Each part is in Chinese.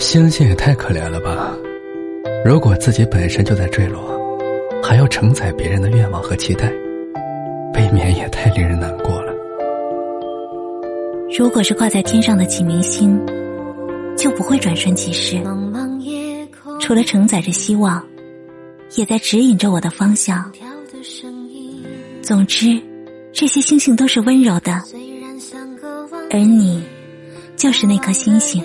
星星也太可怜了吧！如果自己本身就在坠落，还要承载别人的愿望和期待，未免也太令人难过了。如果是挂在天上的启明星，就不会转瞬即逝。除了承载着希望，也在指引着我的方向。总之，这些星星都是温柔的，而你，就是那颗星星。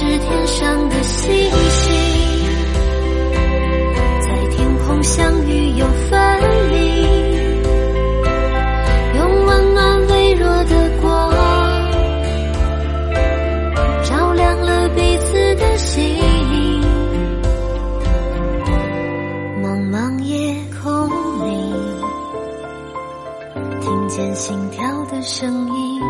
是天上的星星，在天空相遇又分离，用温暖微弱的光，照亮了彼此的心。茫茫夜空里，听见心跳的声音。